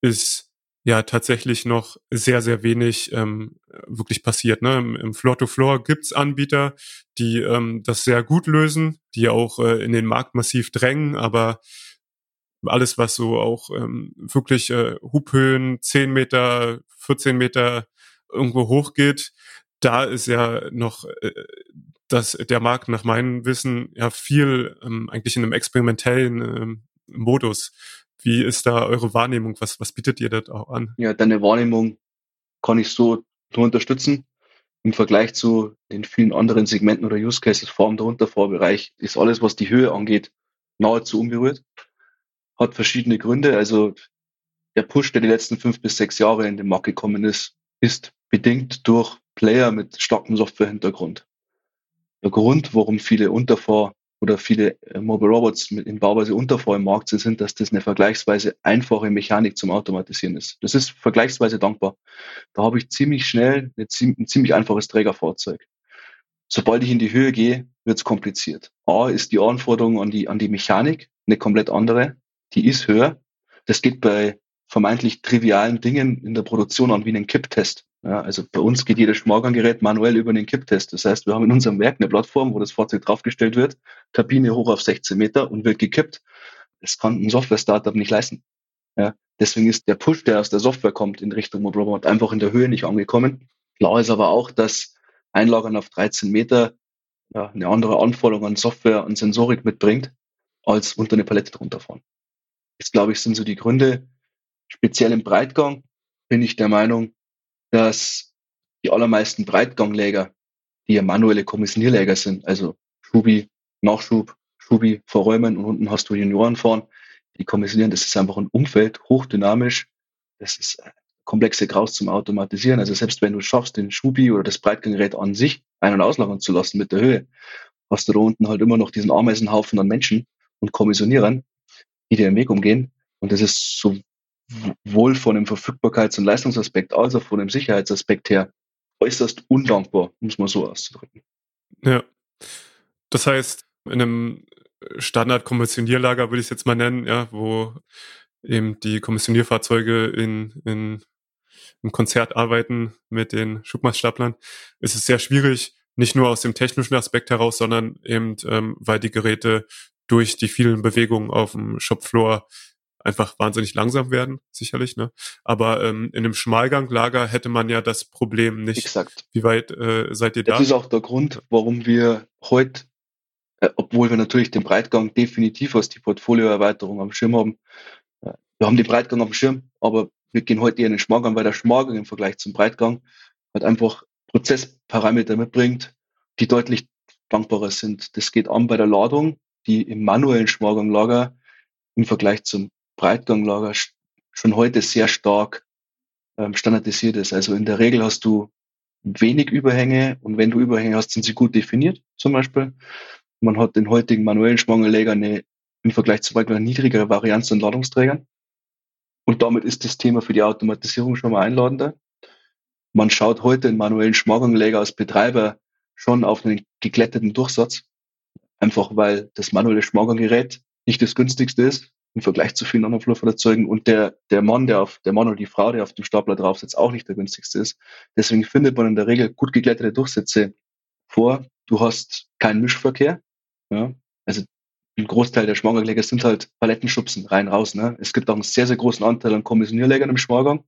ist ja tatsächlich noch sehr, sehr wenig ähm, wirklich passiert. Ne? Im, im Floor-to-Floor gibt's Anbieter, die ähm, das sehr gut lösen, die auch äh, in den Markt massiv drängen, aber alles, was so auch ähm, wirklich äh, Hubhöhen 10 Meter, 14 Meter irgendwo hochgeht, da ist ja noch äh, dass der Markt nach meinem Wissen ja viel ähm, eigentlich in einem experimentellen ähm, Modus. Wie ist da eure Wahrnehmung? Was, was bietet ihr da auch an? Ja, deine Wahrnehmung kann ich so nur unterstützen. Im Vergleich zu den vielen anderen Segmenten oder Use Cases vor dem Untervorbereich ist alles, was die Höhe angeht, nahezu unberührt hat verschiedene Gründe. Also der Push, der die letzten fünf bis sechs Jahre in den Markt gekommen ist, ist bedingt durch Player mit starkem Softwarehintergrund. Der Grund, warum viele Unterfahr oder viele äh, Mobile Robots in Bauweise Unterfahr im Markt sind, sind, dass das eine vergleichsweise einfache Mechanik zum Automatisieren ist. Das ist vergleichsweise dankbar. Da habe ich ziemlich schnell eine, ein ziemlich einfaches Trägerfahrzeug. Sobald ich in die Höhe gehe, wird es kompliziert. A ist die Anforderung an die, an die Mechanik eine komplett andere. Die ist höher. Das geht bei vermeintlich trivialen Dingen in der Produktion an wie einen Kipptest. Ja, also bei uns geht jedes Schmorganggerät manuell über den Kipptest. Das heißt, wir haben in unserem Werk eine Plattform, wo das Fahrzeug draufgestellt wird, Kabine hoch auf 16 Meter und wird gekippt. Das kann ein Software-Startup nicht leisten. Ja, deswegen ist der Push, der aus der Software kommt in Richtung Mobile einfach in der Höhe nicht angekommen. Klar ist aber auch, dass Einlagern auf 13 Meter ja, eine andere Anforderung an Software und Sensorik mitbringt, als unter eine Palette drunter fahren. Das, glaube ich, sind so die Gründe. Speziell im Breitgang bin ich der Meinung, dass die allermeisten Breitgangläger, die ja manuelle Kommissionierläger sind, also Schubi, Nachschub, Schubi verräumen und unten hast du Junioren fahren, die kommissionieren, das ist einfach ein Umfeld, hochdynamisch, das ist äh, komplexe Graus zum Automatisieren. Also selbst wenn du schaffst, den Schubi oder das Breitganggerät an sich ein- und auslagern zu lassen mit der Höhe, hast du da unten halt immer noch diesen Ameisenhaufen an Menschen und Kommissionierern, die dir im Weg umgehen. Und das ist so sowohl von dem Verfügbarkeits- und Leistungsaspekt als auch von dem Sicherheitsaspekt her äußerst undankbar, muss man so auszudrücken. Ja. Das heißt, in einem Standard-Kommissionierlager würde ich es jetzt mal nennen, ja, wo eben die Kommissionierfahrzeuge in, in, im Konzert arbeiten mit den Schubmaßstaplern, ist es sehr schwierig, nicht nur aus dem technischen Aspekt heraus, sondern eben, ähm, weil die Geräte durch die vielen Bewegungen auf dem Shopfloor einfach wahnsinnig langsam werden, sicherlich. Ne? Aber ähm, in einem Schmalganglager hätte man ja das Problem nicht. Exakt. Wie weit äh, seid ihr da? Das ist auch der Grund, warum wir heute, äh, obwohl wir natürlich den Breitgang definitiv als die Portfolioerweiterung am Schirm haben, äh, wir haben den Breitgang dem Schirm, aber wir gehen heute eher in den Schmalgang, weil der Schmalgang im Vergleich zum Breitgang halt einfach Prozessparameter mitbringt, die deutlich dankbarer sind. Das geht an bei der Ladung, die im manuellen Schmalganglager im Vergleich zum Breitganglager schon heute sehr stark ähm, standardisiert ist. Also in der Regel hast du wenig Überhänge und wenn du Überhänge hast, sind sie gut definiert zum Beispiel. Man hat den heutigen manuellen Schwangerleger eine im Vergleich zu Breitgang niedrigere Varianz an Ladungsträgern. Und damit ist das Thema für die Automatisierung schon mal einladender. Man schaut heute in manuellen Schmorgangläger als Betreiber schon auf einen geglätteten Durchsatz. Einfach weil das manuelle Schmorganggerät nicht das günstigste ist im Vergleich zu vielen anderen Flurfahrzeugen und der, der Mann, der auf, der Mann oder die Frau, der auf dem Stapler drauf sitzt, auch nicht der günstigste ist. Deswegen findet man in der Regel gut geglättete Durchsätze vor. Du hast keinen Mischverkehr. Ja? Also ein Großteil der Schmagerläger sind halt Palettenschubsen rein raus. Ne? Es gibt auch einen sehr, sehr großen Anteil an Kommissionierlägern im Schmargang,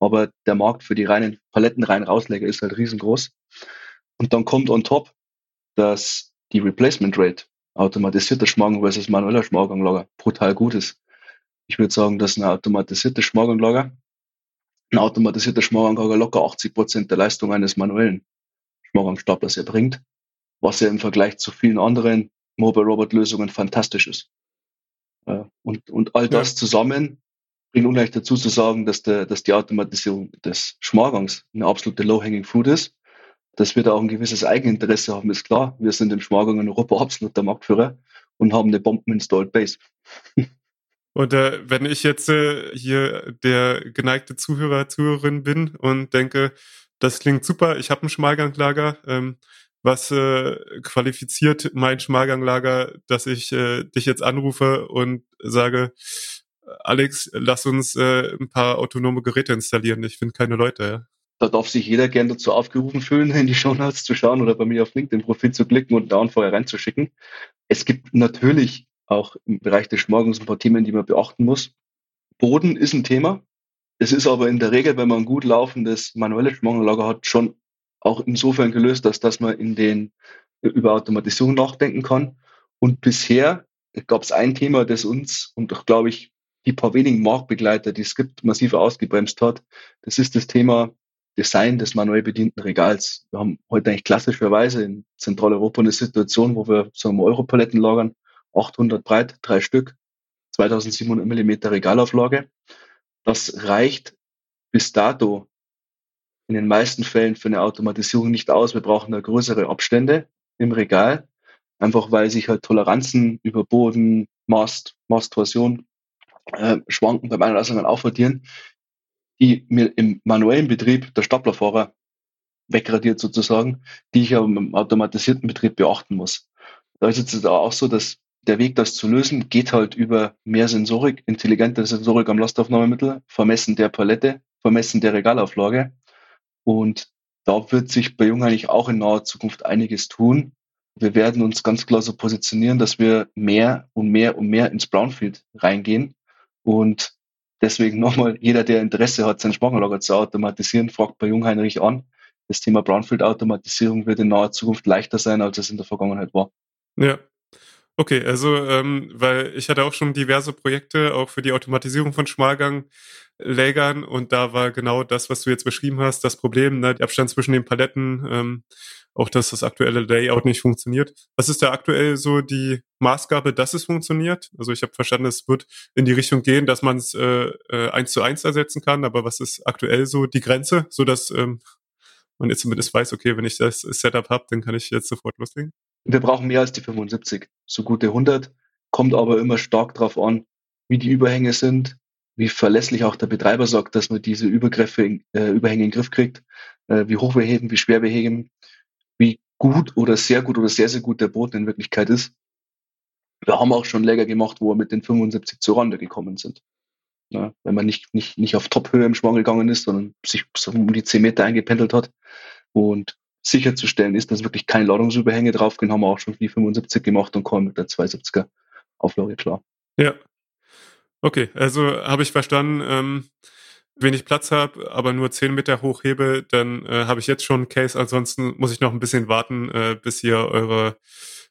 aber der Markt für die reinen Paletten rein rausläger ist halt riesengroß. Und dann kommt on top, dass die Replacement Rate automatisierter Schmarrn versus manueller Schmarrganglager brutal gut ist. Ich würde sagen, dass ein automatisierter Schmarrganglager, ein automatisierter Schmarrganglager locker 80 Prozent der Leistung eines manuellen Schmarrgangstaplers erbringt, was ja im Vergleich zu vielen anderen Mobile Robot Lösungen fantastisch ist. Und, und all das ja. zusammen bringt ungleich dazu zu sagen, dass, der, dass die Automatisierung des Schmarrgangs eine absolute Low-Hanging Fruit ist dass wir da auch ein gewisses Eigeninteresse haben, ist klar. Wir sind im Schmargang in Europa absoluter Marktführer und haben eine Bomben-Installed Base. Und äh, wenn ich jetzt äh, hier der geneigte Zuhörer, Zuhörerin bin und denke, das klingt super, ich habe ein Schmalganglager, ähm, was äh, qualifiziert mein Schmalganglager, dass ich äh, dich jetzt anrufe und sage, Alex, lass uns äh, ein paar autonome Geräte installieren. Ich finde keine Leute. Ja. Da darf sich jeder gern dazu aufgerufen fühlen, in die Shownotes zu schauen oder bei mir auf LinkedIn-Profil zu klicken und da vorher reinzuschicken. Es gibt natürlich auch im Bereich des Schmorgens ein paar Themen, die man beachten muss. Boden ist ein Thema. Es ist aber in der Regel, wenn man ein gut laufendes manuelles Schmorgenlager hat, schon auch insofern gelöst, dass, dass man in den über Automatisierung nachdenken kann. Und bisher gab es ein Thema, das uns und auch, glaube ich, die paar wenigen Marktbegleiter, die es gibt, massiv ausgebremst hat. Das ist das Thema Design des manuell bedienten Regals. Wir haben heute eigentlich klassischerweise in Zentraleuropa eine Situation, wo wir sagen wir Europaletten lagern, 800 breit, drei Stück, 2700 Millimeter Regalauflage. Das reicht bis dato in den meisten Fällen für eine Automatisierung nicht aus. Wir brauchen da größere Abstände im Regal, einfach weil sich halt Toleranzen über Boden, Mast, Masttorsion äh, schwanken beim Ein- und Ausgang aufaddieren, die mir im manuellen Betrieb der Staplerfahrer wegradiert sozusagen, die ich aber im automatisierten Betrieb beachten muss. Da ist es auch so, dass der Weg, das zu lösen, geht halt über mehr Sensorik, intelligente Sensorik am Lastaufnahmemittel, Vermessen der Palette, Vermessen der Regalauflage. Und da wird sich bei Jung eigentlich auch in naher Zukunft einiges tun. Wir werden uns ganz klar so positionieren, dass wir mehr und mehr und mehr ins Brownfield reingehen. Und deswegen nochmal, jeder, der Interesse hat, sein Spargellager zu automatisieren, fragt bei Jungheinrich an. Das Thema Brownfield-Automatisierung wird in naher Zukunft leichter sein, als es in der Vergangenheit war. Ja, Okay, also ähm, weil ich hatte auch schon diverse Projekte, auch für die Automatisierung von Schmalganglägern und da war genau das, was du jetzt beschrieben hast, das Problem, ne, der Abstand zwischen den Paletten, ähm, auch dass das aktuelle Layout nicht funktioniert. Was ist da aktuell so die Maßgabe, dass es funktioniert? Also ich habe verstanden, es wird in die Richtung gehen, dass man es äh, äh, eins zu eins ersetzen kann, aber was ist aktuell so die Grenze, so dass ähm, man jetzt zumindest weiß, okay, wenn ich das Setup habe, dann kann ich jetzt sofort loslegen? Wir brauchen mehr als die 75, so gute 100, kommt aber immer stark darauf an, wie die Überhänge sind, wie verlässlich auch der Betreiber sagt, dass man diese Übergriffe, äh, Überhänge in den Griff kriegt, äh, wie hoch wir heben, wie schwer wir heben, wie gut oder sehr gut oder sehr, sehr gut der Boden in Wirklichkeit ist. Wir haben auch schon Läger gemacht, wo wir mit den 75 zur Rande gekommen sind. Ja, wenn man nicht, nicht, nicht auf Tophöhe im Schwang gegangen ist, sondern sich so um die 10 Meter eingependelt hat. Und sicherzustellen ist, dass wirklich kein Ladungsüberhänge draufgehen, haben wir auch schon die 75 gemacht und kommen mit der 270er Auflage klar. Ja. Okay, also habe ich verstanden, ähm, wenn ich Platz habe, aber nur 10 Meter hochhebe, dann äh, habe ich jetzt schon einen Case. Ansonsten muss ich noch ein bisschen warten, äh, bis ihr eure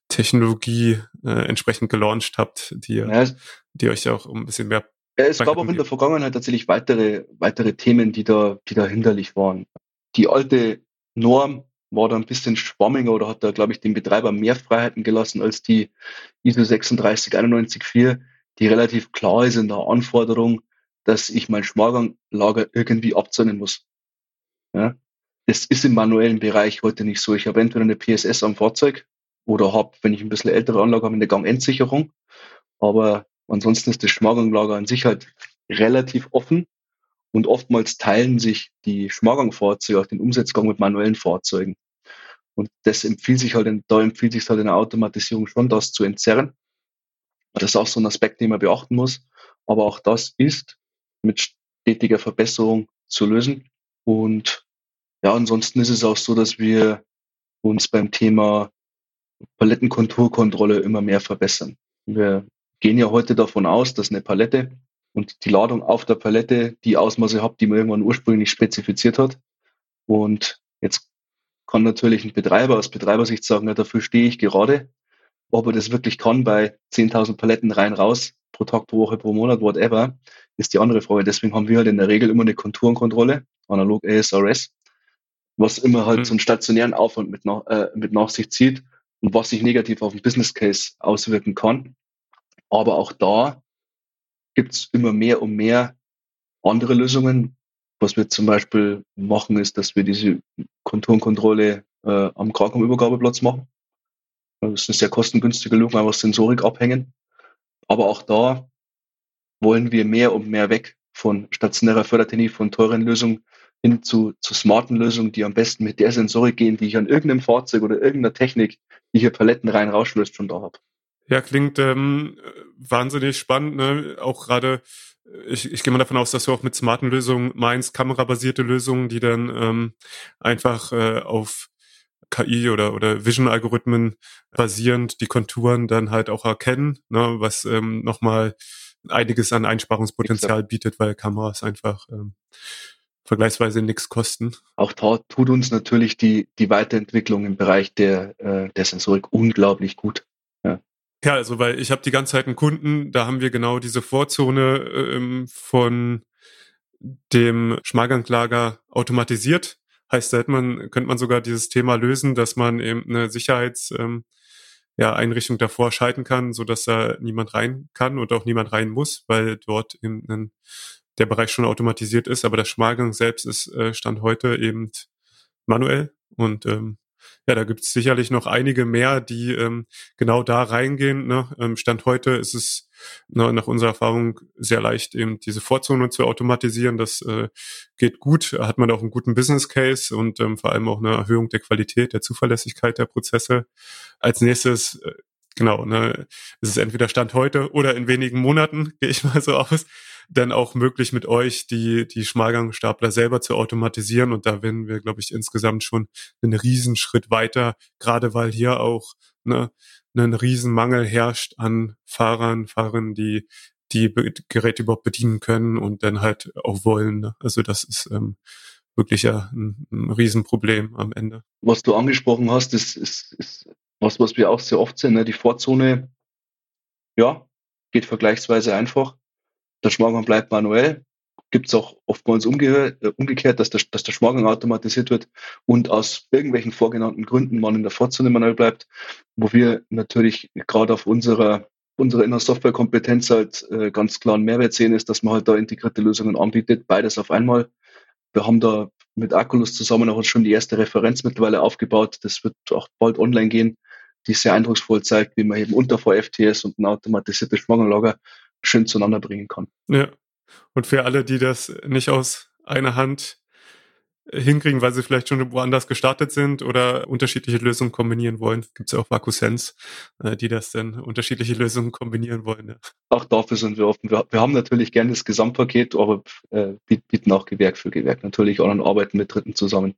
Technologie äh, entsprechend gelauncht habt, die, ja, die euch auch ein bisschen mehr. Es gab auch in der Vergangenheit tatsächlich weitere, weitere Themen, die da, die da hinderlich waren. Die alte Norm war da ein bisschen schwammiger oder hat da, glaube ich, dem Betreiber mehr Freiheiten gelassen als die ISO 36914, die relativ klar ist in der Anforderung, dass ich mein Schmalganglager irgendwie abzähnen muss. Ja? Das ist im manuellen Bereich heute nicht so. Ich habe entweder eine PSS am Fahrzeug oder habe, wenn ich ein bisschen ältere Anlage habe, eine Gangendsicherung. Aber ansonsten ist das Schmalganglager an sich halt relativ offen und oftmals teilen sich die Schmargangfahrzeuge auch den Umsetzgang mit manuellen Fahrzeugen. Und das empfiehlt sich halt, da empfiehlt sich halt in der Automatisierung schon, das zu entzerren. Das ist auch so ein Aspekt, den man beachten muss. Aber auch das ist mit stetiger Verbesserung zu lösen. Und ja, ansonsten ist es auch so, dass wir uns beim Thema Palettenkonturkontrolle immer mehr verbessern. Wir gehen ja heute davon aus, dass eine Palette und die Ladung auf der Palette die Ausmaße hat, die man irgendwann ursprünglich spezifiziert hat. Und jetzt kann natürlich ein Betreiber aus Betreibersicht sagen, ja, dafür stehe ich gerade. Ob er das wirklich kann bei 10.000 Paletten rein, raus, pro Tag, pro Woche, pro Monat, whatever, ist die andere Frage. Deswegen haben wir halt in der Regel immer eine Konturenkontrolle, analog ASRS, was immer halt mhm. so einen stationären Aufwand mit, nach, äh, mit nach sich zieht und was sich negativ auf den Business Case auswirken kann. Aber auch da gibt es immer mehr und mehr andere Lösungen. Was wir zum Beispiel machen, ist, dass wir diese Konturenkontrolle äh, am Kragenübergabeplatz machen. Das ist eine sehr kostengünstige Lösung, einfach Sensorik abhängen. Aber auch da wollen wir mehr und mehr weg von stationärer Fördertechnik, von teuren Lösungen hin zu, zu smarten Lösungen, die am besten mit der Sensorik gehen, die ich an irgendeinem Fahrzeug oder irgendeiner Technik, die hier Paletten rein rauslöst, schon da habe. Ja, klingt ähm, wahnsinnig spannend. Ne? Auch gerade, ich, ich gehe mal davon aus, dass du auch mit smarten Lösungen meinst, kamerabasierte Lösungen, die dann ähm, einfach äh, auf KI oder, oder Vision-Algorithmen basierend die Konturen dann halt auch erkennen, ne? was ähm, nochmal einiges an Einsparungspotenzial bietet, weil Kameras einfach ähm, vergleichsweise nichts kosten. Auch da tut uns natürlich die, die Weiterentwicklung im Bereich der, äh, der Sensorik unglaublich gut. Ja, also weil ich habe die ganze Zeit einen Kunden, da haben wir genau diese Vorzone ähm, von dem Schmalganglager automatisiert. Heißt, da hätte man, könnte man sogar dieses Thema lösen, dass man eben eine Sicherheits, ähm, ja, Einrichtung davor schalten kann, so dass da niemand rein kann und auch niemand rein muss, weil dort eben ein der Bereich schon automatisiert ist, aber der Schmalgang selbst ist äh, Stand heute eben manuell und ähm, ja, da gibt es sicherlich noch einige mehr, die ähm, genau da reingehen. Ne? Ähm, Stand heute ist es ne, nach unserer Erfahrung sehr leicht, eben diese Vorzone zu automatisieren. Das äh, geht gut, hat man auch einen guten Business Case und ähm, vor allem auch eine Erhöhung der Qualität, der Zuverlässigkeit der Prozesse. Als nächstes äh, genau, ne, ist es entweder Stand heute oder in wenigen Monaten, gehe ich mal so aus, dann auch möglich mit euch die, die Schmalgangstapler selber zu automatisieren. Und da werden wir, glaube ich, insgesamt schon einen Riesenschritt weiter, gerade weil hier auch ne, ein Riesenmangel herrscht an Fahrern, Fahrerinnen, die die Geräte überhaupt bedienen können und dann halt auch wollen. Ne? Also das ist ähm, wirklich ja ein, ein Riesenproblem am Ende. Was du angesprochen hast, ist, ist, ist was, was wir auch sehr oft sehen. Ne? Die Vorzone, ja, geht vergleichsweise einfach. Der Schmarrn bleibt manuell. Gibt es auch oftmals äh, umgekehrt, dass der, dass der Schmarrn automatisiert wird und aus irgendwelchen vorgenannten Gründen man in der Vorzone manuell bleibt, wo wir natürlich gerade auf unserer unsere Inner Software-Kompetenz halt äh, ganz klar einen Mehrwert sehen, ist, dass man halt da integrierte Lösungen anbietet, beides auf einmal. Wir haben da mit Aculus zusammen auch schon die erste Referenz mittlerweile aufgebaut. Das wird auch bald online gehen, die sehr eindrucksvoll zeigt, wie man eben unter VFTS und ein automatisiertes Schwangerlager schön zueinander bringen kann. Ja. Und für alle, die das nicht aus einer Hand hinkriegen, weil sie vielleicht schon woanders gestartet sind oder unterschiedliche Lösungen kombinieren wollen. Gibt es ja auch VakuSense, äh, die das dann unterschiedliche Lösungen kombinieren wollen. Ja. Auch dafür sind wir offen. Wir, wir haben natürlich gerne das Gesamtpaket, aber äh, bieten auch Gewerk für Gewerk natürlich auch an Arbeiten mit Dritten zusammen.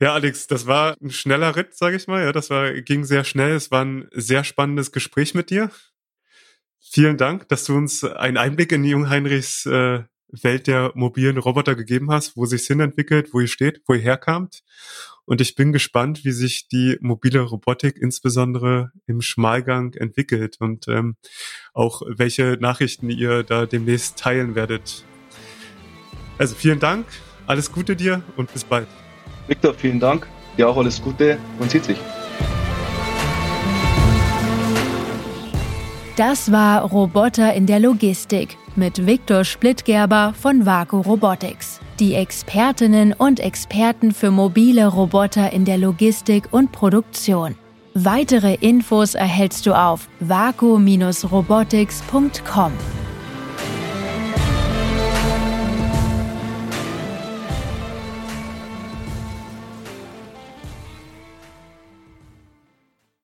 Ja, Alex, das war ein schneller Ritt, sage ich mal. Ja, das war ging sehr schnell. Es war ein sehr spannendes Gespräch mit dir. Vielen Dank, dass du uns einen Einblick in Jung Heinrichs äh, Welt der mobilen Roboter gegeben hast, wo sich hin entwickelt, wo ihr steht, wo ihr herkamt. Und ich bin gespannt, wie sich die mobile Robotik insbesondere im Schmalgang entwickelt und ähm, auch welche Nachrichten ihr da demnächst teilen werdet. Also vielen Dank, alles Gute dir und bis bald. Victor, vielen Dank. Dir auch alles Gute und sieht sich. Das war Roboter in der Logistik mit Viktor Splittgerber von Vaku Robotics. Die Expertinnen und Experten für mobile Roboter in der Logistik und Produktion. Weitere Infos erhältst du auf vaku-robotics.com.